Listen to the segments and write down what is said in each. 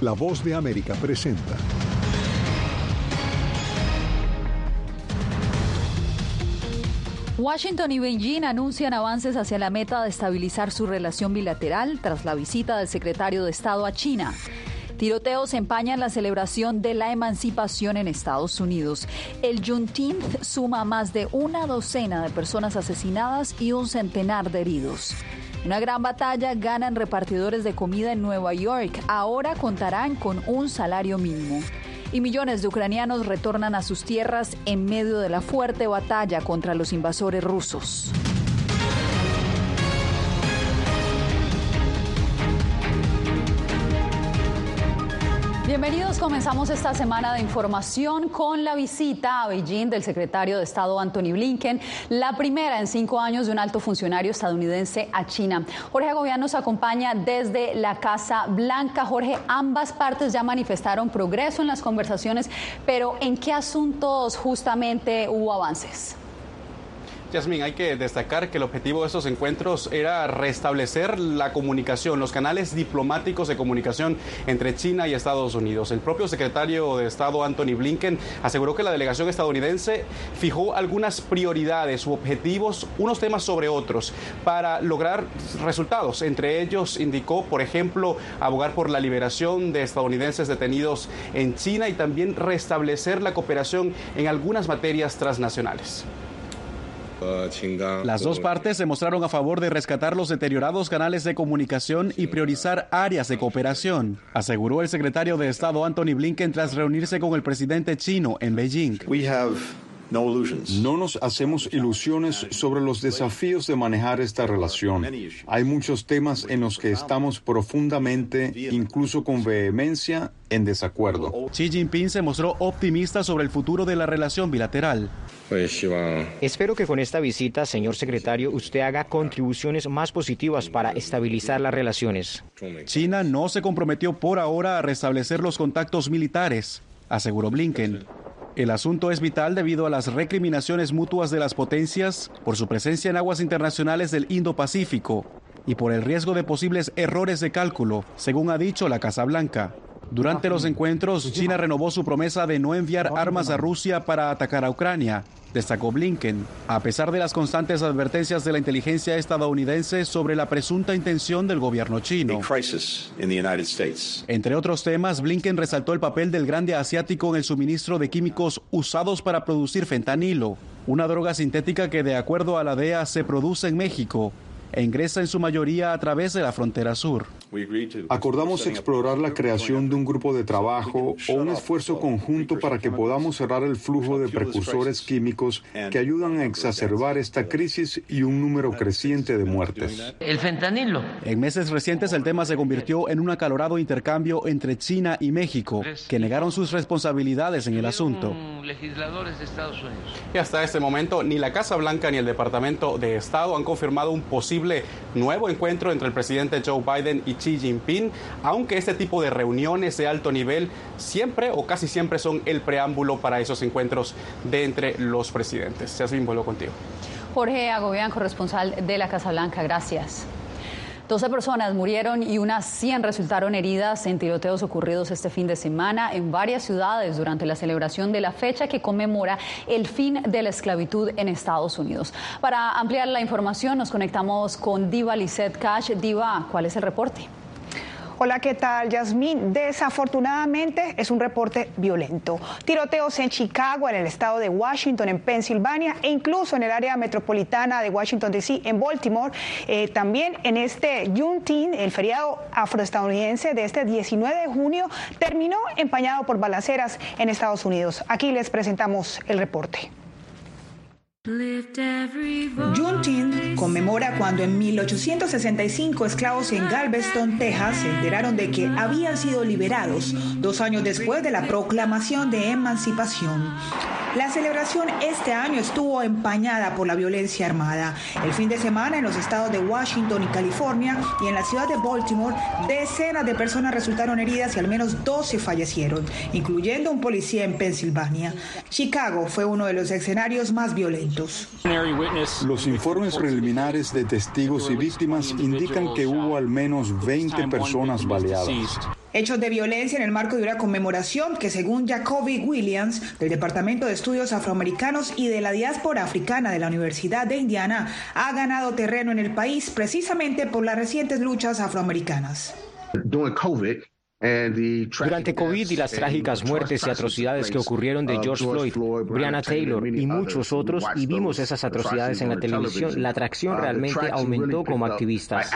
La voz de América presenta. Washington y Beijing anuncian avances hacia la meta de estabilizar su relación bilateral tras la visita del secretario de Estado a China. Tiroteos empañan la celebración de la emancipación en Estados Unidos. El Juneteenth suma más de una docena de personas asesinadas y un centenar de heridos. Una gran batalla ganan repartidores de comida en Nueva York. Ahora contarán con un salario mínimo y millones de ucranianos retornan a sus tierras en medio de la fuerte batalla contra los invasores rusos. Bienvenidos, comenzamos esta semana de información con la visita a Beijing del secretario de Estado Anthony Blinken, la primera en cinco años de un alto funcionario estadounidense a China. Jorge Agobián nos acompaña desde la Casa Blanca. Jorge, ambas partes ya manifestaron progreso en las conversaciones, pero ¿en qué asuntos justamente hubo avances? Yasmin, hay que destacar que el objetivo de estos encuentros era restablecer la comunicación, los canales diplomáticos de comunicación entre China y Estados Unidos. El propio secretario de Estado Anthony Blinken aseguró que la delegación estadounidense fijó algunas prioridades u objetivos, unos temas sobre otros, para lograr resultados. Entre ellos indicó, por ejemplo, abogar por la liberación de estadounidenses detenidos en China y también restablecer la cooperación en algunas materias transnacionales. Las dos partes se mostraron a favor de rescatar los deteriorados canales de comunicación y priorizar áreas de cooperación, aseguró el secretario de Estado Anthony Blinken tras reunirse con el presidente chino en Beijing. No nos hacemos ilusiones sobre los desafíos de manejar esta relación. Hay muchos temas en los que estamos profundamente, incluso con vehemencia, en desacuerdo. Xi Jinping se mostró optimista sobre el futuro de la relación bilateral. Espero que con esta visita, señor secretario, usted haga contribuciones más positivas para estabilizar las relaciones. China no se comprometió por ahora a restablecer los contactos militares, aseguró Blinken. El asunto es vital debido a las recriminaciones mutuas de las potencias por su presencia en aguas internacionales del Indo-Pacífico y por el riesgo de posibles errores de cálculo, según ha dicho la Casa Blanca. Durante los encuentros, China renovó su promesa de no enviar armas a Rusia para atacar a Ucrania, destacó Blinken, a pesar de las constantes advertencias de la inteligencia estadounidense sobre la presunta intención del gobierno chino. Entre otros temas, Blinken resaltó el papel del grande asiático en el suministro de químicos usados para producir fentanilo, una droga sintética que de acuerdo a la DEA se produce en México e ingresa en su mayoría a través de la frontera sur. Acordamos explorar la creación de un grupo de trabajo o un esfuerzo conjunto para que podamos cerrar el flujo de precursores químicos que ayudan a exacerbar esta crisis y un número creciente de muertes. El fentanilo. En meses recientes el tema se convirtió en un acalorado intercambio entre China y México, que negaron sus responsabilidades en el asunto. Legisladores de Estados Unidos. Y hasta este momento ni la Casa Blanca ni el Departamento de Estado han confirmado un posible nuevo encuentro entre el presidente Joe Biden y Xi Jinping, aunque este tipo de reuniones de alto nivel siempre o casi siempre son el preámbulo para esos encuentros de entre los presidentes. Yasmin, vuelvo contigo. Jorge Agobián, corresponsal de la Casa Blanca, gracias. 12 personas murieron y unas 100 resultaron heridas en tiroteos ocurridos este fin de semana en varias ciudades durante la celebración de la fecha que conmemora el fin de la esclavitud en Estados Unidos. Para ampliar la información nos conectamos con Diva Lisette Cash. Diva, ¿cuál es el reporte? Hola, ¿qué tal, Yasmín? Desafortunadamente es un reporte violento. Tiroteos en Chicago, en el estado de Washington, en Pensilvania e incluso en el área metropolitana de Washington, D.C., en Baltimore. Eh, también en este Juneteenth, el feriado afroestadounidense de este 19 de junio, terminó empañado por balaceras en Estados Unidos. Aquí les presentamos el reporte. Juneteenth conmemora cuando en 1865 esclavos en Galveston, Texas, se enteraron de que habían sido liberados dos años después de la proclamación de emancipación. La celebración este año estuvo empañada por la violencia armada. El fin de semana en los estados de Washington y California y en la ciudad de Baltimore, decenas de personas resultaron heridas y al menos 12 fallecieron, incluyendo un policía en Pensilvania. Chicago fue uno de los escenarios más violentos. Distintos. Los informes preliminares de testigos y víctimas indican que hubo al menos 20 personas baleadas. Hechos de violencia en el marco de una conmemoración que según Jacoby Williams del Departamento de Estudios Afroamericanos y de la Diáspora Africana de la Universidad de Indiana ha ganado terreno en el país precisamente por las recientes luchas afroamericanas. Durante COVID y las trágicas muertes y atrocidades que ocurrieron de George Floyd, Breonna Taylor y muchos otros, y vimos esas atrocidades en la televisión, la atracción realmente aumentó como activistas.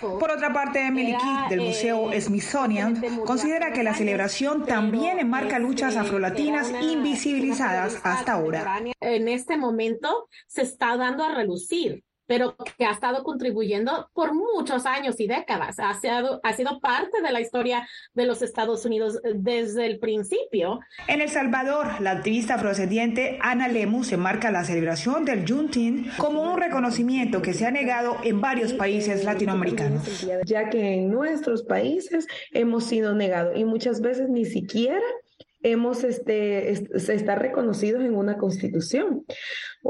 Por otra parte, Emily Keith del Museo Smithsonian considera que la celebración también enmarca luchas afrolatinas invisibilizadas hasta ahora. En este momento se está dando a relucir pero que ha estado contribuyendo por muchos años y décadas. Ha sido, ha sido parte de la historia de los Estados Unidos desde el principio. En El Salvador, la activista afrodescendiente Ana Lemus enmarca la celebración del Juneteenth como un reconocimiento que se ha negado en varios países latinoamericanos. Ya que en nuestros países hemos sido negados y muchas veces ni siquiera hemos este, se está reconocidos en una constitución.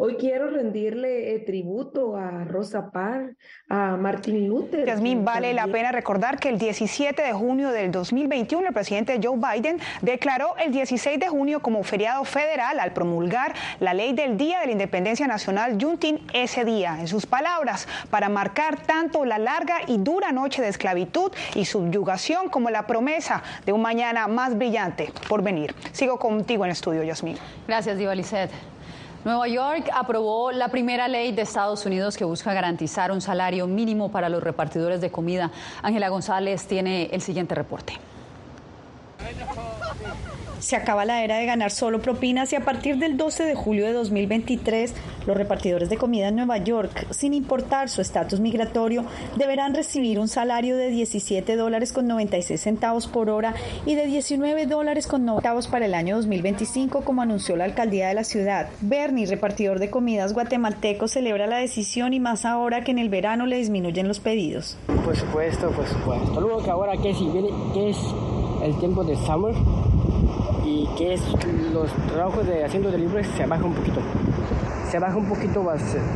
Hoy quiero rendirle eh, tributo a Rosa Parks, a Martin Luther. Yasmín, vale la pena recordar que el 17 de junio del 2021 el presidente Joe Biden declaró el 16 de junio como feriado federal al promulgar la ley del Día de la Independencia Nacional Juntin ese día. En sus palabras, para marcar tanto la larga y dura noche de esclavitud y subyugación como la promesa de un mañana más brillante por venir. Sigo contigo en el estudio, Yasmín. Gracias, Diva Nueva York aprobó la primera ley de Estados Unidos que busca garantizar un salario mínimo para los repartidores de comida. Ángela González tiene el siguiente reporte. Se acaba la era de ganar solo propinas y a partir del 12 de julio de 2023, los repartidores de comida en Nueva York, sin importar su estatus migratorio, deberán recibir un salario de 17 dólares con 96 centavos por hora y de 19 dólares con 90 centavos para el año 2025, como anunció la alcaldía de la ciudad. Bernie, repartidor de comidas guatemalteco, celebra la decisión y más ahora que en el verano le disminuyen los pedidos. Por supuesto, por supuesto. Luego que ahora que si viene, que es el tiempo de summer, y que es los trabajos de haciendo delivery se baja un poquito. Se baja un poquito,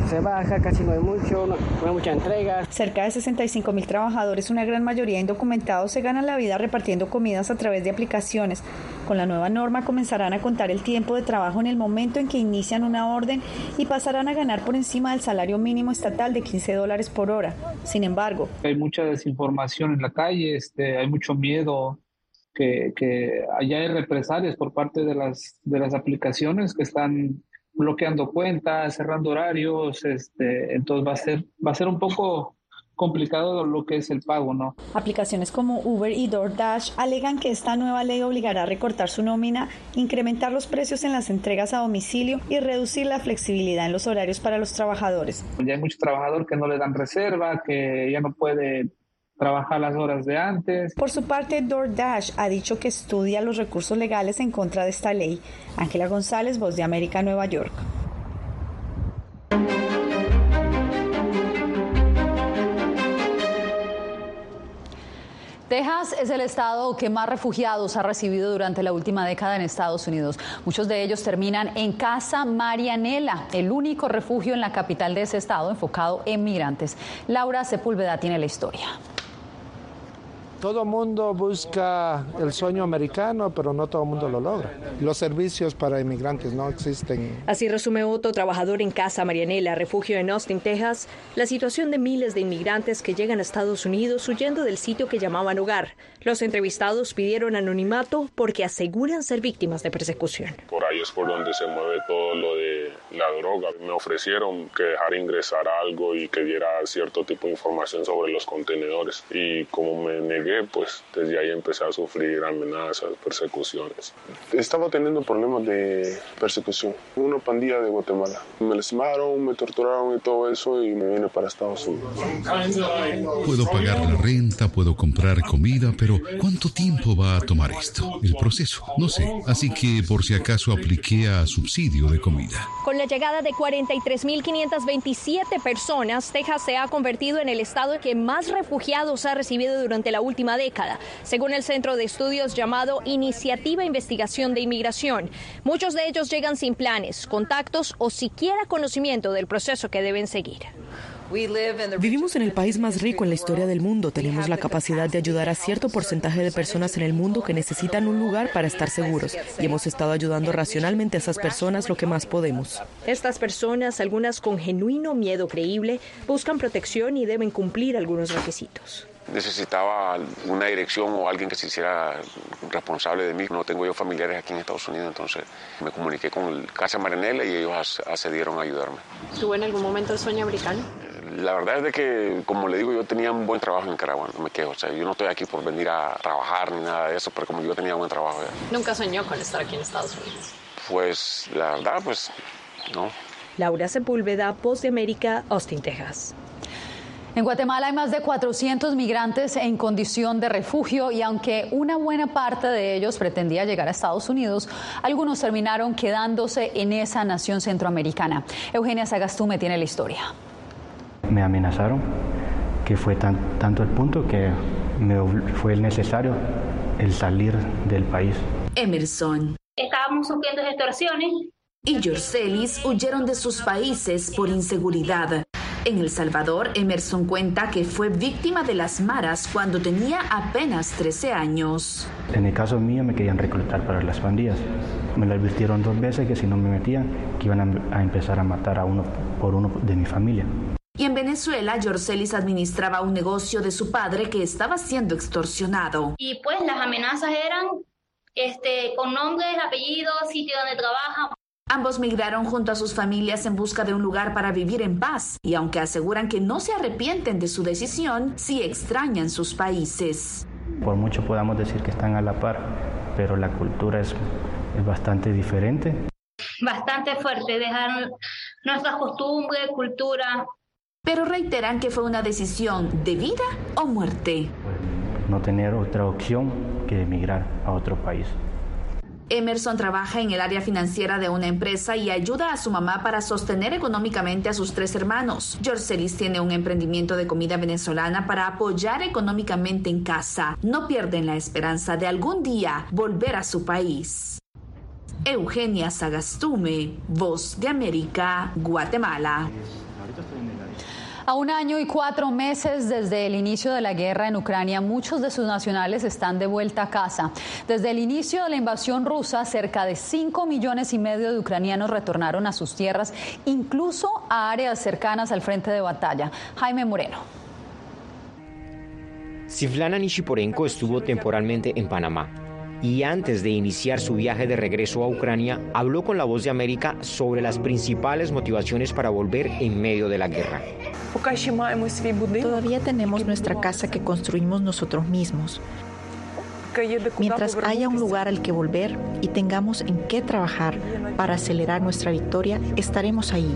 se baja, casi no hay mucho, no, hay mucha entrega. Cerca de 65 mil trabajadores, una gran mayoría indocumentados, se ganan la vida repartiendo comidas a través de aplicaciones. Con la nueva norma comenzarán a contar el tiempo de trabajo en el momento en que inician una orden y pasarán a ganar por encima del salario mínimo estatal de 15 dólares por hora. Sin embargo, hay mucha desinformación en la calle, este, hay mucho miedo que, que allá hay represalias por parte de las, de las aplicaciones que están bloqueando cuentas, cerrando horarios, este, entonces va a ser, va a ser un poco complicado lo que es el pago, ¿no? Aplicaciones como Uber y DoorDash alegan que esta nueva ley obligará a recortar su nómina, incrementar los precios en las entregas a domicilio y reducir la flexibilidad en los horarios para los trabajadores. Ya hay mucho trabajador que no le dan reserva, que ya no puede trabajar las horas de antes. Por su parte, DoorDash ha dicho que estudia los recursos legales en contra de esta ley. Ángela González, Voz de América, Nueva York. Texas es el estado que más refugiados ha recibido durante la última década en Estados Unidos. Muchos de ellos terminan en Casa Marianela, el único refugio en la capital de ese estado enfocado en migrantes. Laura Sepúlveda tiene la historia. Todo el mundo busca el sueño americano, pero no todo el mundo lo logra. Los servicios para inmigrantes no existen. Así resume otro trabajador en Casa Marianela, refugio en Austin, Texas, la situación de miles de inmigrantes que llegan a Estados Unidos huyendo del sitio que llamaban hogar. Los entrevistados pidieron anonimato porque aseguran ser víctimas de persecución. Por ahí es por donde se mueve todo lo de la droga. Me ofrecieron que dejara ingresar algo y que diera cierto tipo de información sobre los contenedores. Y como me negué, pues desde ahí empecé a sufrir amenazas, persecuciones. Estaba teniendo problemas de persecución. Una pandilla de Guatemala. Me lastimaron, me torturaron y todo eso y me vine para Estados Unidos. Puedo pagar la renta, puedo comprar comida, pero ¿cuánto tiempo va a tomar esto? El proceso, no sé. Así que por si acaso apliqué a subsidio de comida. Con la llegada de 43.527 personas, Texas se ha convertido en el estado que más refugiados ha recibido durante la última última década, según el centro de estudios llamado Iniciativa Investigación de Inmigración. Muchos de ellos llegan sin planes, contactos o siquiera conocimiento del proceso que deben seguir. Vivimos en el país más rico en la historia del mundo. Tenemos la capacidad de ayudar a cierto porcentaje de personas en el mundo que necesitan un lugar para estar seguros y hemos estado ayudando racionalmente a esas personas lo que más podemos. Estas personas, algunas con genuino miedo creíble, buscan protección y deben cumplir algunos requisitos necesitaba una dirección o alguien que se hiciera responsable de mí. No tengo yo familiares aquí en Estados Unidos, entonces me comuniqué con el Casa Marinela y ellos accedieron a ayudarme. ¿Tuvo en algún momento el sueño americano? La verdad es de que, como le digo, yo tenía un buen trabajo en Nicaragua, no me quejo. O sea, yo no estoy aquí por venir a trabajar ni nada de eso, pero como yo tenía un buen trabajo. ¿Nunca soñó con estar aquí en Estados Unidos? Pues la verdad, pues no. Laura Sepúlveda, Post de América, Austin, Texas. En Guatemala hay más de 400 migrantes en condición de refugio y aunque una buena parte de ellos pretendía llegar a Estados Unidos, algunos terminaron quedándose en esa nación centroamericana. Eugenia Sagastume tiene la historia. Me amenazaron, que fue tanto el punto que me fue necesario el salir del país. Emerson. Estábamos sufriendo extorsiones. Y Yorcelis huyeron de sus países por inseguridad. En El Salvador, Emerson cuenta que fue víctima de las maras cuando tenía apenas 13 años. En el caso mío me querían reclutar para las pandillas. Me lo advirtieron dos veces que si no me metían, que iban a, empezar a matar a uno por uno de mi familia. Y en Venezuela, Yorcelis administraba un negocio de su padre que estaba siendo extorsionado. Y pues las amenazas eran este, con nombres, apellidos, sitio donde trabajan. Ambos migraron junto a sus familias en busca de un lugar para vivir en paz y aunque aseguran que no se arrepienten de su decisión, sí extrañan sus países. Por mucho podamos decir que están a la par, pero la cultura es, es bastante diferente. Bastante fuerte, dejar nuestras costumbres, cultura. Pero reiteran que fue una decisión de vida o muerte. No tener otra opción que emigrar a otro país. Emerson trabaja en el área financiera de una empresa y ayuda a su mamá para sostener económicamente a sus tres hermanos. Celis tiene un emprendimiento de comida venezolana para apoyar económicamente en casa. No pierden la esperanza de algún día volver a su país. Eugenia Sagastume, Voz de América, Guatemala. A un año y cuatro meses desde el inicio de la guerra en Ucrania, muchos de sus nacionales están de vuelta a casa. Desde el inicio de la invasión rusa, cerca de cinco millones y medio de ucranianos retornaron a sus tierras, incluso a áreas cercanas al frente de batalla. Jaime Moreno. Sivlana Nishiporenko estuvo temporalmente en Panamá y antes de iniciar su viaje de regreso a Ucrania, habló con la voz de América sobre las principales motivaciones para volver en medio de la guerra. Todavía tenemos nuestra casa que construimos nosotros mismos. Mientras haya un lugar al que volver y tengamos en qué trabajar para acelerar nuestra victoria, estaremos ahí.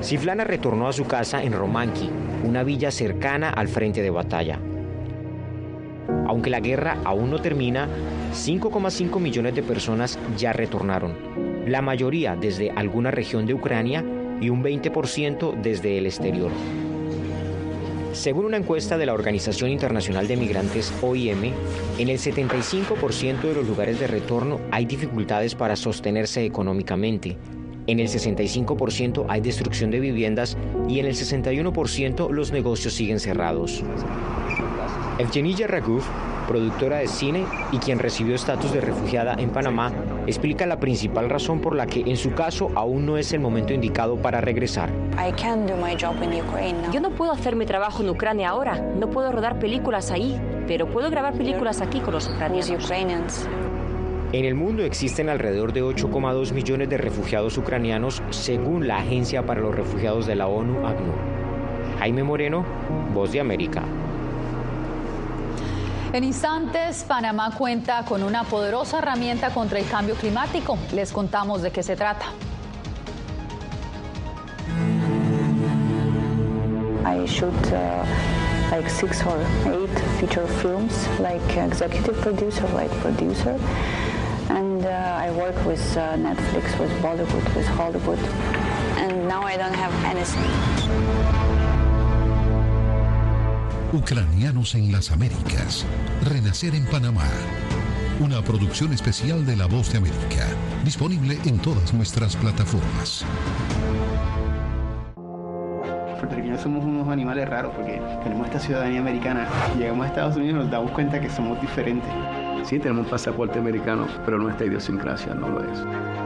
Siflana retornó a su casa en Romanki, una villa cercana al frente de batalla. Aunque la guerra aún no termina, 5,5 millones de personas ya retornaron, la mayoría desde alguna región de Ucrania y un 20% desde el exterior. Según una encuesta de la Organización Internacional de Migrantes, OIM, en el 75% de los lugares de retorno hay dificultades para sostenerse económicamente. En el 65% hay destrucción de viviendas y en el 61% los negocios siguen cerrados. Evgenia Raguf, productora de cine y quien recibió estatus de refugiada en Panamá, explica la principal razón por la que en su caso aún no es el momento indicado para regresar. Yo no puedo hacer mi trabajo en Ucrania ahora, no puedo rodar películas ahí, pero puedo grabar películas aquí con los ucranianos. En el mundo existen alrededor de 8,2 millones de refugiados ucranianos según la Agencia para los Refugiados de la ONU, ACNUR. Jaime Moreno, Voz de América. En instantes, Panamá cuenta con una poderosa herramienta contra el cambio climático. Les contamos de qué se trata. I shoot uh, like six or eight feature films, like executive producer, like producer, and uh, I work with uh, Netflix, with Bollywood, with Hollywood, and now I don't have anything. Ucranianos en las Américas. Renacer en Panamá. Una producción especial de La Voz de América. Disponible en todas nuestras plataformas. Puertorriqueños somos unos animales raros porque tenemos esta ciudadanía americana. Llegamos a Estados Unidos y nos damos cuenta que somos diferentes. Sí, tenemos un pasaporte americano, pero nuestra idiosincrasia no lo es.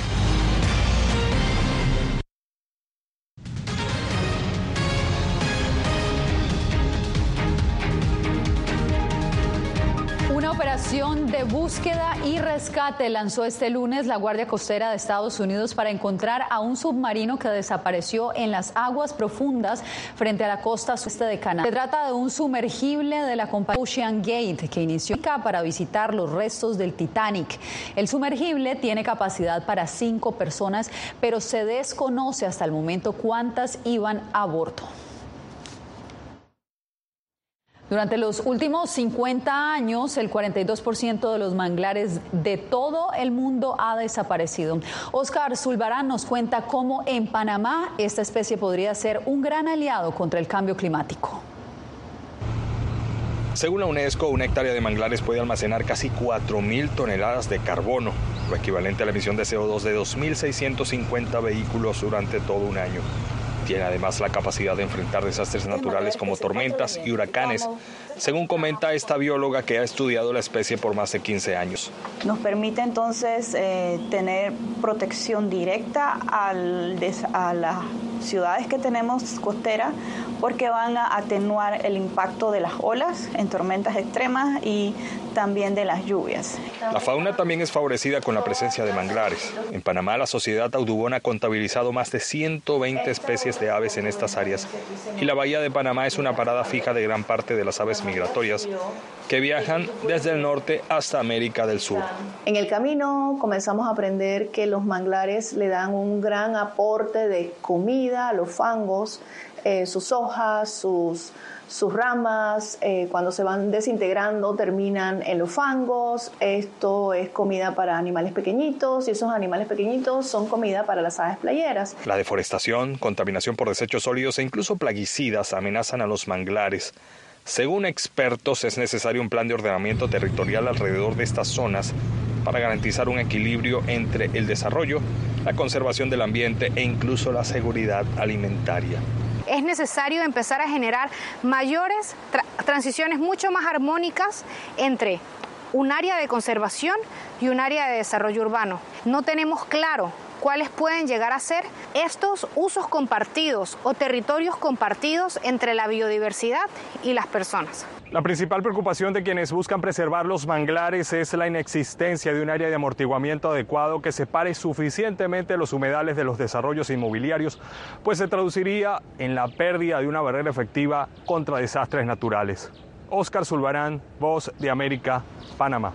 Búsqueda y rescate lanzó este lunes la Guardia Costera de Estados Unidos para encontrar a un submarino que desapareció en las aguas profundas frente a la costa sueste de Canadá. Se trata de un sumergible de la compañía Ocean Gate que inició para visitar los restos del Titanic. El sumergible tiene capacidad para cinco personas, pero se desconoce hasta el momento cuántas iban a bordo. Durante los últimos 50 años, el 42% de los manglares de todo el mundo ha desaparecido. Oscar Zulbarán nos cuenta cómo en Panamá esta especie podría ser un gran aliado contra el cambio climático. Según la UNESCO, una hectárea de manglares puede almacenar casi 4.000 toneladas de carbono, lo equivalente a la emisión de CO2 de 2.650 vehículos durante todo un año. Tiene además la capacidad de enfrentar desastres naturales como tormentas y huracanes, según comenta esta bióloga que ha estudiado la especie por más de 15 años. Nos permite entonces eh, tener protección directa al a las ciudades que tenemos costeras porque van a atenuar el impacto de las olas en tormentas extremas y también de las lluvias. La fauna también es favorecida con la presencia de manglares. En Panamá, la sociedad audubona ha contabilizado más de 120 especies de aves en estas áreas y la bahía de Panamá es una parada fija de gran parte de las aves migratorias que viajan desde el norte hasta América del Sur. En el camino comenzamos a aprender que los manglares le dan un gran aporte de comida a los fangos, eh, sus hojas, sus, sus ramas, eh, cuando se van desintegrando terminan en los fangos. Esto es comida para animales pequeñitos y esos animales pequeñitos son comida para las aves playeras. La deforestación, contaminación por desechos sólidos e incluso plaguicidas amenazan a los manglares. Según expertos, es necesario un plan de ordenamiento territorial alrededor de estas zonas para garantizar un equilibrio entre el desarrollo, la conservación del ambiente e incluso la seguridad alimentaria es necesario empezar a generar mayores transiciones mucho más armónicas entre un área de conservación y un área de desarrollo urbano. No tenemos claro cuáles pueden llegar a ser estos usos compartidos o territorios compartidos entre la biodiversidad y las personas. La principal preocupación de quienes buscan preservar los manglares es la inexistencia de un área de amortiguamiento adecuado que separe suficientemente los humedales de los desarrollos inmobiliarios, pues se traduciría en la pérdida de una barrera efectiva contra desastres naturales. Oscar Zulbarán, Voz de América, Panamá.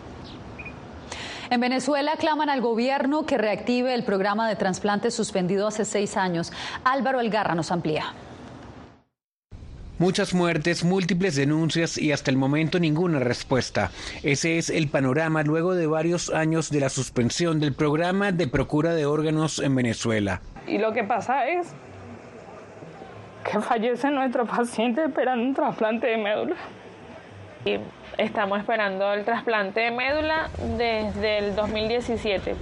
En Venezuela claman al gobierno que reactive el programa de trasplantes suspendido hace seis años. Álvaro Elgarra nos amplía. Muchas muertes, múltiples denuncias y hasta el momento ninguna respuesta. Ese es el panorama luego de varios años de la suspensión del programa de procura de órganos en Venezuela. Y lo que pasa es que fallece nuestro paciente esperando un trasplante de médula. Y estamos esperando el trasplante de médula desde el 2017.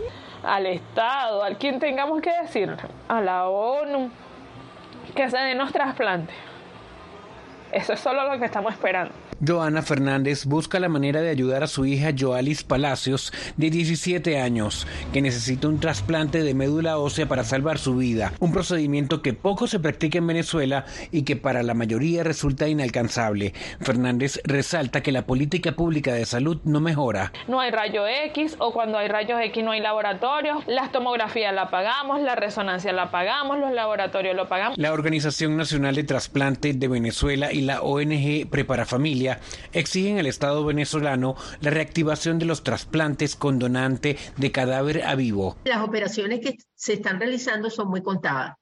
Al Estado, al quien tengamos que decir, a la ONU, que se den los trasplantes. Eso es solo lo que estamos esperando. Joana Fernández busca la manera de ayudar a su hija Joalis Palacios, de 17 años, que necesita un trasplante de médula ósea para salvar su vida, un procedimiento que poco se practica en Venezuela y que para la mayoría resulta inalcanzable. Fernández resalta que la política pública de salud no mejora. No hay rayo X o cuando hay rayos X no hay laboratorios, las tomografías la pagamos, la resonancia la pagamos, los laboratorios lo pagamos. La Organización Nacional de Trasplante de Venezuela y la ONG Prepara Familia exigen al Estado venezolano la reactivación de los trasplantes con donante de cadáver a vivo. Las operaciones que se están realizando son muy contadas.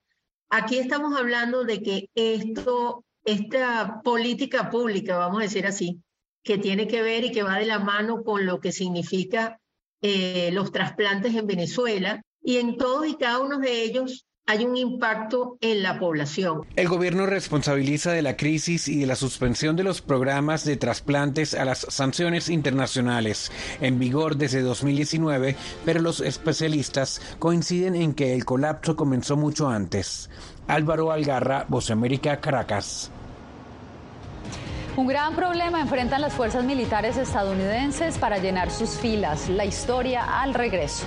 Aquí estamos hablando de que esto, esta política pública, vamos a decir así, que tiene que ver y que va de la mano con lo que significa eh, los trasplantes en Venezuela, y en todos y cada uno de ellos hay un impacto en la población. El gobierno responsabiliza de la crisis y de la suspensión de los programas de trasplantes a las sanciones internacionales en vigor desde 2019, pero los especialistas coinciden en que el colapso comenzó mucho antes. Álvaro Algarra, Voz América, Caracas. Un gran problema enfrentan las fuerzas militares estadounidenses para llenar sus filas. La historia al regreso.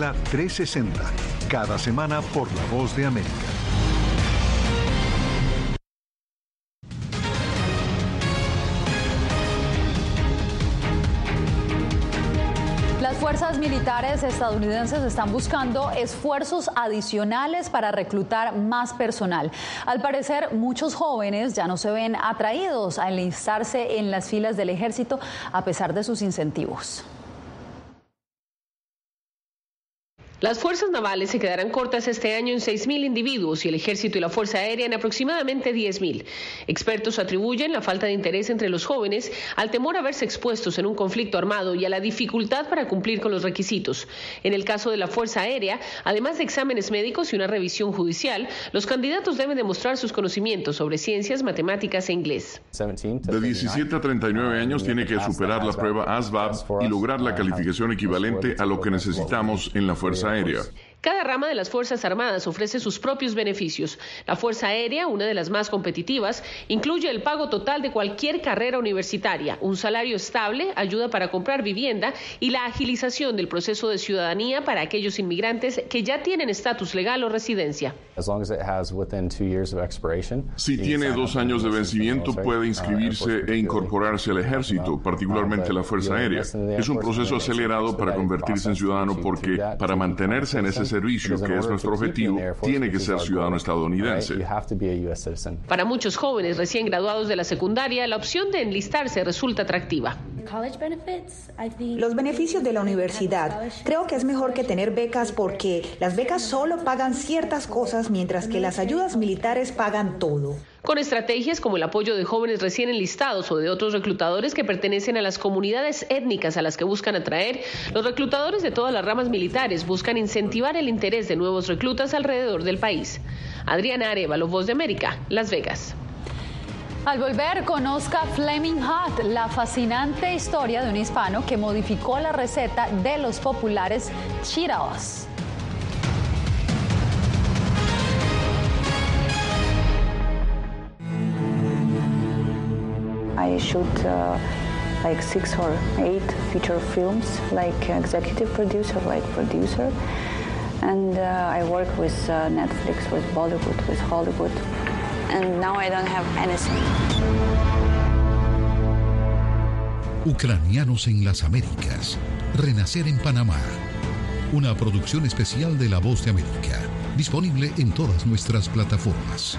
Venezuela 360, cada semana por La Voz de América. Las fuerzas militares estadounidenses están buscando esfuerzos adicionales para reclutar más personal. Al parecer, muchos jóvenes ya no se ven atraídos a enlistarse en las filas del ejército a pesar de sus incentivos. Las fuerzas navales se quedarán cortas este año en 6.000 individuos y el ejército y la fuerza aérea en aproximadamente 10.000. Expertos atribuyen la falta de interés entre los jóvenes al temor a verse expuestos en un conflicto armado y a la dificultad para cumplir con los requisitos. En el caso de la fuerza aérea, además de exámenes médicos y una revisión judicial, los candidatos deben demostrar sus conocimientos sobre ciencias, matemáticas e inglés. De 17 a 39 años tiene que superar la prueba ASVAB y lograr la calificación equivalente a lo que necesitamos en la fuerza aérea. Cada rama de las Fuerzas Armadas ofrece sus propios beneficios. La Fuerza Aérea, una de las más competitivas, incluye el pago total de cualquier carrera universitaria, un salario estable, ayuda para comprar vivienda y la agilización del proceso de ciudadanía para aquellos inmigrantes que ya tienen estatus legal o residencia. Si tiene dos años de vencimiento, puede inscribirse e incorporarse al ejército, particularmente la Fuerza Aérea. Es un proceso acelerado para convertirse en ciudadano porque para mantenerse en ese servicio, que es nuestro objetivo, tiene que ser ciudadano estadounidense. Para muchos jóvenes recién graduados de la secundaria, la opción de enlistarse resulta atractiva. Los beneficios de la universidad. Creo que es mejor que tener becas porque las becas solo pagan ciertas cosas mientras que las ayudas militares pagan todo. Con estrategias como el apoyo de jóvenes recién enlistados o de otros reclutadores que pertenecen a las comunidades étnicas a las que buscan atraer, los reclutadores de todas las ramas militares buscan incentivar el interés de nuevos reclutas alrededor del país. Adriana Arevalo, Voz de América, Las Vegas. Al volver, conozca Flaming Hot, la fascinante historia de un hispano que modificó la receta de los populares Cheetos. I shoot uh, like six or eight feature films, like executive producer, like producer. And uh, I work with uh, Netflix, with Bollywood, with Hollywood. And now I don't have anything. Ucranianos en las Américas. Renacer en Panamá. Una producción especial de La Voz de América. Disponible en todas nuestras plataformas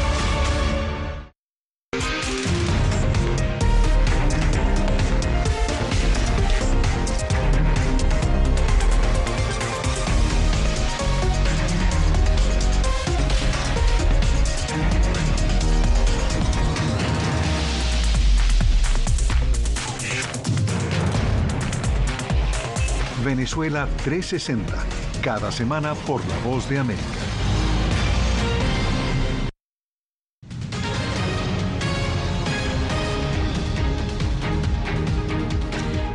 Venezuela 360, cada semana por La Voz de América.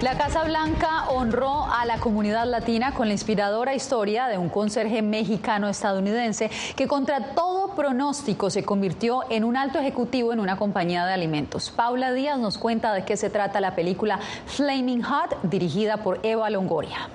La Casa Blanca honró a la comunidad latina con la inspiradora historia de un conserje mexicano-estadounidense que contra todo pronóstico se convirtió en un alto ejecutivo en una compañía de alimentos. Paula Díaz nos cuenta de qué se trata la película Flaming Hot, dirigida por Eva Longoria.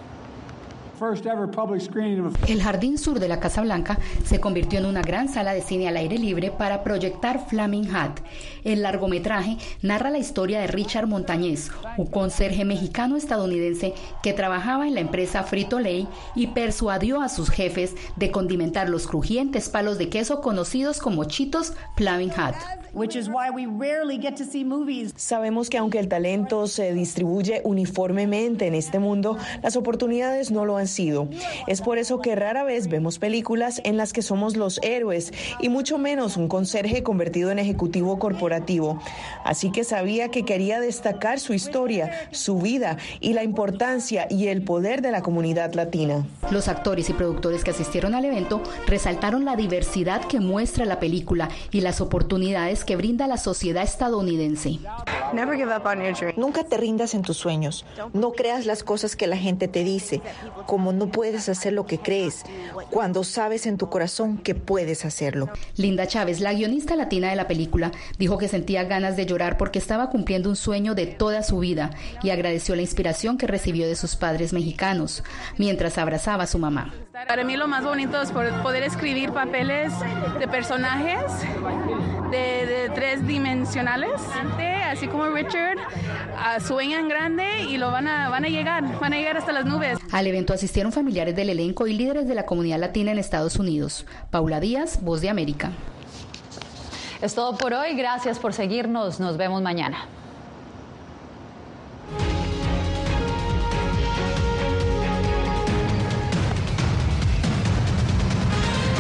El jardín sur de la Casa Blanca se convirtió en una gran sala de cine al aire libre para proyectar Flaming Hat. El largometraje narra la historia de Richard Montañez, un conserje mexicano-estadounidense que trabajaba en la empresa Frito Lay y persuadió a sus jefes de condimentar los crujientes palos de queso conocidos como chitos Flaming Hat. Sabemos que aunque el talento se distribuye uniformemente en este mundo, las oportunidades no lo han sido. Es por eso que rara vez vemos películas en las que somos los héroes y mucho menos un conserje convertido en ejecutivo corporativo. Así que sabía que quería destacar su historia, su vida y la importancia y el poder de la comunidad latina. Los actores y productores que asistieron al evento resaltaron la diversidad que muestra la película y las oportunidades que brinda la sociedad estadounidense. Nunca te rindas en tus sueños. No creas las cosas que la gente te dice. como no puedes hacer lo que crees, cuando sabes en tu corazón que puedes hacerlo. Linda Chávez, la guionista latina de la película, dijo que sentía ganas de llorar porque estaba cumpliendo un sueño de toda su vida y agradeció la inspiración que recibió de sus padres mexicanos mientras abrazaba a su mamá. Para mí lo más bonito es poder escribir papeles de personajes de, tres dimensionales, así como Richard, sueñan grande y lo van a, van a llegar, van a llegar hasta las nubes. Al evento asistieron familiares del elenco y líderes de la comunidad latina en Estados Unidos. Paula Díaz, Voz de América. Es todo por hoy. Gracias por seguirnos. Nos vemos mañana.